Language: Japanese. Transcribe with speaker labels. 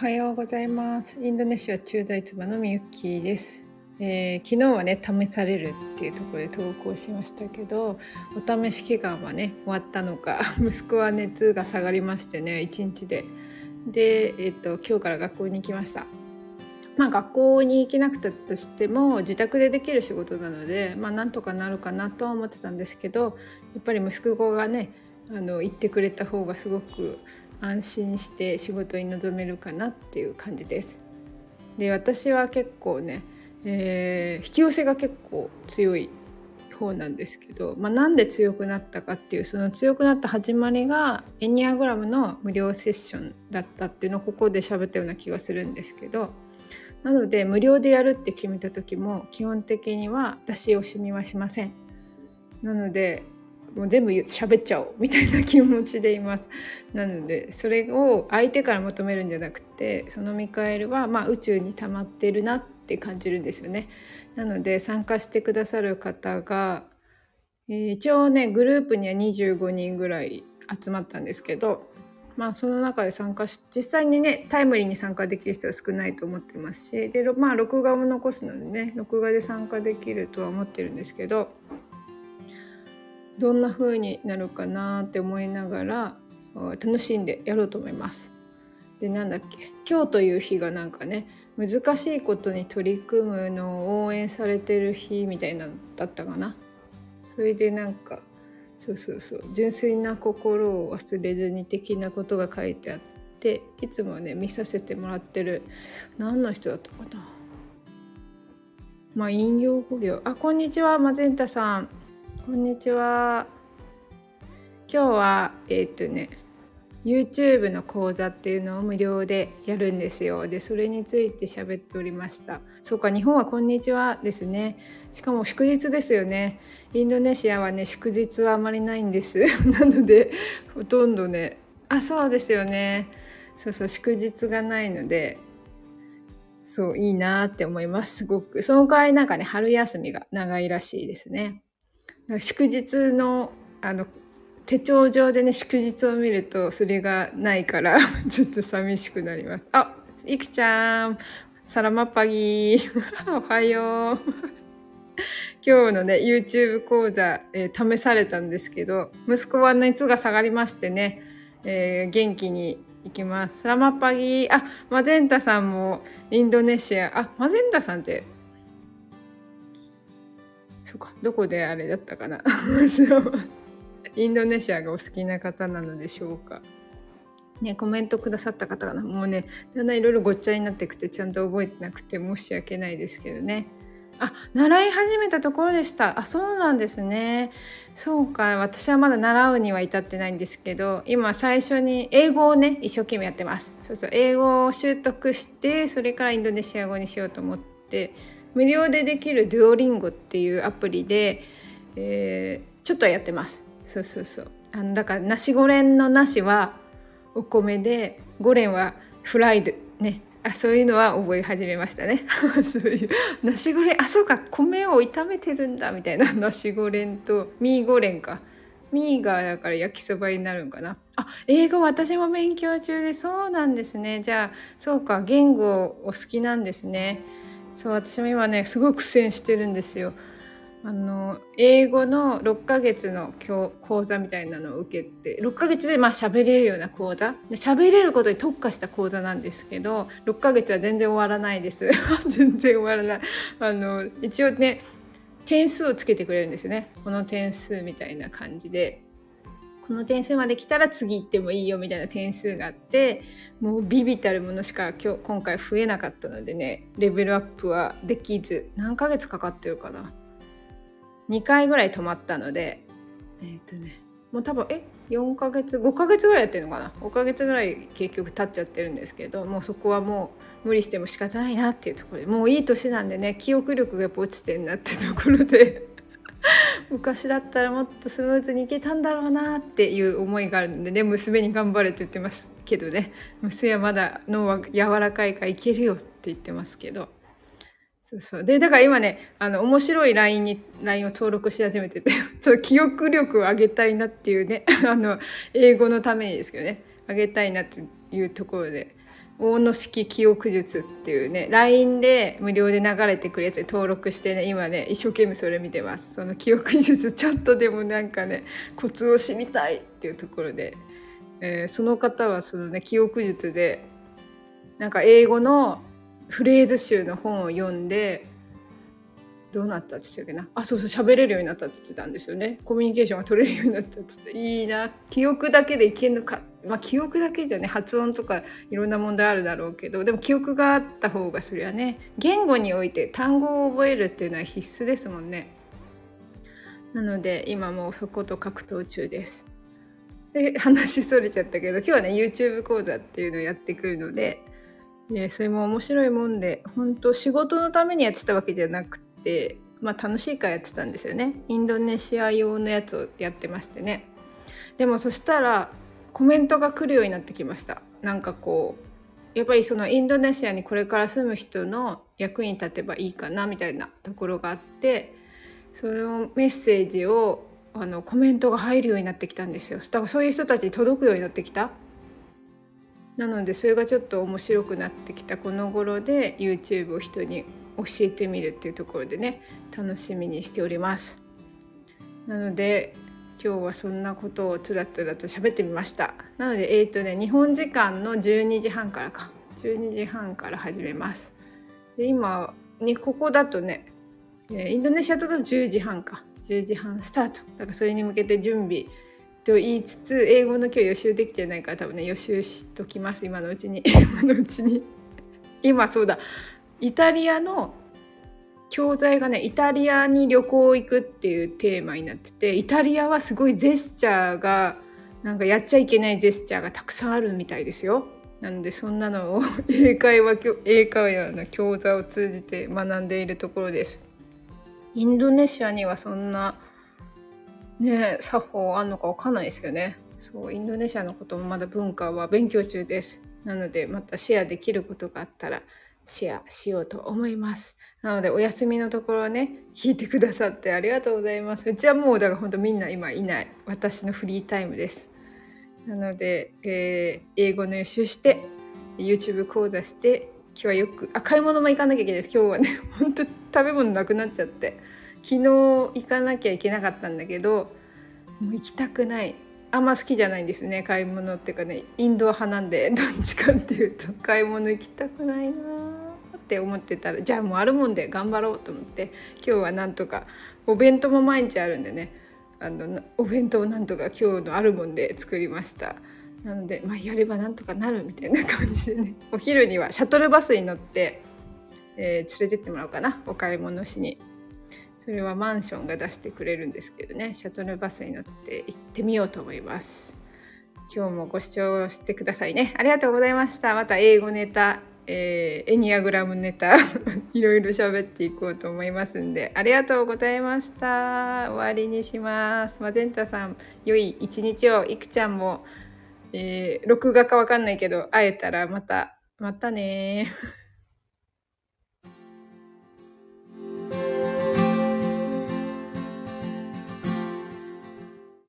Speaker 1: はようございます。インドネシア中大妻のみゆきです、えー、昨日はね、試されるっていうところで投稿しましたけど、お試し期間はね、終わったのか、息子は熱が下がりましてね、1日で。で、えっ、と、今日から学校に行きました。まあ学校に行けなくたとしても自宅でできる仕事なので、まあなんとかなるかなとは思ってたんですけど、やっぱり息子がね、あの行ってくれた方がすごく安心して仕事に臨めるかなっていう感じです。で私は結構ね、えー、引き寄せが結構強い方なんですけど、まあ、なんで強くなったかっていうその強くなった始まりがエニアグラムの無料セッションだったっていうのをここで喋ったような気がするんですけどなので無料でやるって決めた時も基本的には出し惜しみはしません。なのでもう全部喋っちゃおうみたいな気持ちでいますなのでそれを相手から求めるんじゃなくてそのミカエルはまあ宇宙に溜まってるなって感じるんですよね。なので参加してくださる方が、えー、一応ねグループには25人ぐらい集まったんですけどまあその中で参加し実際にねタイムリーに参加できる人は少ないと思ってますしでまあ録画も残すのでね録画で参加できるとは思ってるんですけどどんな風になるかなって思いながら楽しんでやろうと思います。でなんだっけ今日という日がなんかね難しいことに取り組むのを応援されてる日みたいなだったかな。それでなんかそうそうそう純粋な心を忘れずに的なことが書いてあっていつもね見させてもらってる何の人だったかなまあ引用語行あこんにちはマゼンタさんこんにちは。今日はえっ、とね YouTube の講座っていうのを無料でやるんですよ。でそれについて喋っておりました。そうか日本はこんにちはですね。しかも祝日ですよね。インドネシアはね祝日はあまりないんです。なのでほとんどねあそうですよね。そうそう祝日がないのでそういいなって思いますすごく。その代わりなんかね春休みが長いらしいですね。祝日のあの手帳上でね祝日を見るとそれがないから ちょっと寂しくなります。あいくちゃん。サラマッパギーおはよう。今日のね YouTube 講座、えー、試されたんですけど息子は熱が下がりましてね、えー、元気に行きます。サラマッパギーあマゼンタさんもインドネシア。あマゼンタさんってそうか。どこであれだったかな。インドネシアがお好きな方なのでしょうか。ね、コメントくださった方がもうねだんだんいろいろごっちゃになってくてちゃんと覚えてなくて申し訳ないですけどね。あ習い始めたところでした。あそうなんですね。そうか。私はまだ習うには至ってないんですけど今最初に英語をね一生懸命やってます。そうそう。英語を習得してそれからインドネシア語にしようと思って無料でできるデュオリンゴっていうアプリで、えー、ちょっとやってます。そうそうそう。あのだからナシゴレンのナシはお米でゴレンはフライド。ね。あそういうのは覚え始めましたね。そういうナシゴレンあそうか。米を炒めてるんだみたいな。ナシゴレンとミーゴレンか。ミーがだから焼きそばになるんかな。あ英語私も勉強中でそうなんですね。じゃあそうか。言語お好きなんですね。そう私も今ねすごく苦戦してるんですよ。あの英語の6ヶ月の講座みたいなのを受けて6ヶ月でまあ喋れるような講座？で喋れることに特化した講座なんですけど6ヶ月は全然終わらないです。全然終わらない。あの一応ね点数をつけてくれるんですよね。この点数みたいな感じで。この点数まで来たら次行ってもいいよみたいな点数があってもうビビたるものしか今日今回増えなかったのでねレベルアップはできず何ヶ月かかってるかな。2回ぐらい止まったのでえっ、ー、とねもう多分え4ヶ月5ヶ月ぐらいやってるのかな。5ヶ月ぐらい結局経っちゃってるんですけどもうそこはもう無理しても仕方ないなっていうところでもういい年なんでね記憶力がやっぱ落ちてんなってところで。昔だったらもっとスムーズにいけたんだろうなっていう思いがあるのでね。娘に頑張れって言ってますけどね。娘はまだ脳は柔らかいからいけるよって言ってますけど。そうそう。でだから今ねあの面白い LINE に LINE を登録し始めてて その記憶力を上げたいなっていうね あの英語のためにですけどね。上げたいなっていうところで。大野式記憶術っていうね LINE で無料で流れてくるやつで登録してね今ね一生懸命それ見てます。その記憶術ちょっとでもなんかねコツを知りたいっていうところで、えー、その方はそのね記憶術でなんか英語のフレーズ集の本を読んでどうなったって言ってたっけな？あそうそう喋れるようになったって言ってたんですよね。コミュニケーションが取れるようになったって言っていいな。記憶だけでいけんのかまあ記憶だけじゃね発音とかいろんな問題あるだろうけどでも記憶があった方がそれはね言語において単語を覚えるっていうのは必須ですもんね。なので今もうそこと格闘中です。で話それちゃったけど今日はね YouTube 講座っていうのをやってくるのででそれも面白いもんで本当仕事のためにやってたわけじゃなくてまあ楽しいからやってたんですよね。インドネシア用のやつをやってましてね。でもそしたらコメントが来るようになってきました。なんかこうやっぱりそのインドネシアにこれから住む人の役に立てばいいかなみたいなところがあってそのメッセージをあのコメントが入るようになってきたんですよ。だからそういう人たちに届くようになってきた。なのでそれがちょっと面白くなってきたこの頃で YouTube を人に教えてみるっていうところでね楽しみにしております。なので今日はそんなことをつらつらと喋ってみました。なのでえっ、ー、とね日本時間の12時半からか。12時半から始めます。で今にここだとねインドネシアだと10時半か。10時半スタート。だからそれに向けて準備と言いつつ英語の今日予習できてないから多分ね予習しときます。今のうちに。今のうちに。今そうだ。イタリアの教材がねイタリアに旅行行くっていうテーマになっててイタリアはすごいジェスチャーがなんかやっちゃいけないジェスチャーがたくさんあるみたいですよ。なのでそんなのを 英会話英会話の教材を通じて学んでいるところです。インドネシアにはそんなね作法あんのかわかんないですよね。そうインドネシアのこともまだ文化は勉強中です。なのでまたシェアできることがあったらシェアしようと思います。なのでお休みのところね、聞いてくださってありがとうございます。うちはもうだから本当みんな今いない。私のフリータイムです。なので、えー、英語の予習して、YouTube 講座して、今日はよく、あ、買い物も行かなきゃいけないです。今日はね、本当食べ物なくなっちゃって。昨日行かなきゃいけなかったんだけど、もう行きたくない。あんま好きじゃないんですね買い物っていうかねインド派なんで どっちかっていうと買い物行きたくないなって思ってたらじゃあもうあるもんで頑張ろうと思って今日はなんとかお弁当も毎日あるんでねあのお弁当をなんとか今日のあるもんで作りました。なのでまあやればなんとかなるみたいな感じでねお昼にはシャトルバスに乗って、えー、連れてってもらおうかなお買い物しに。それはマンションが出してくれるんですけどねシャトルバスに乗って行ってみようと思います。今日もご視聴してくださいね。ありがとうございました。また英語ネタ、えー、エニアグラムネタ いろいろ喋っていこうと思いますんでありがとうございました。終わりにします。マゼンタさん良い一日を。いくちゃんも、えー、録画かわかんないけど会えたらまたまたね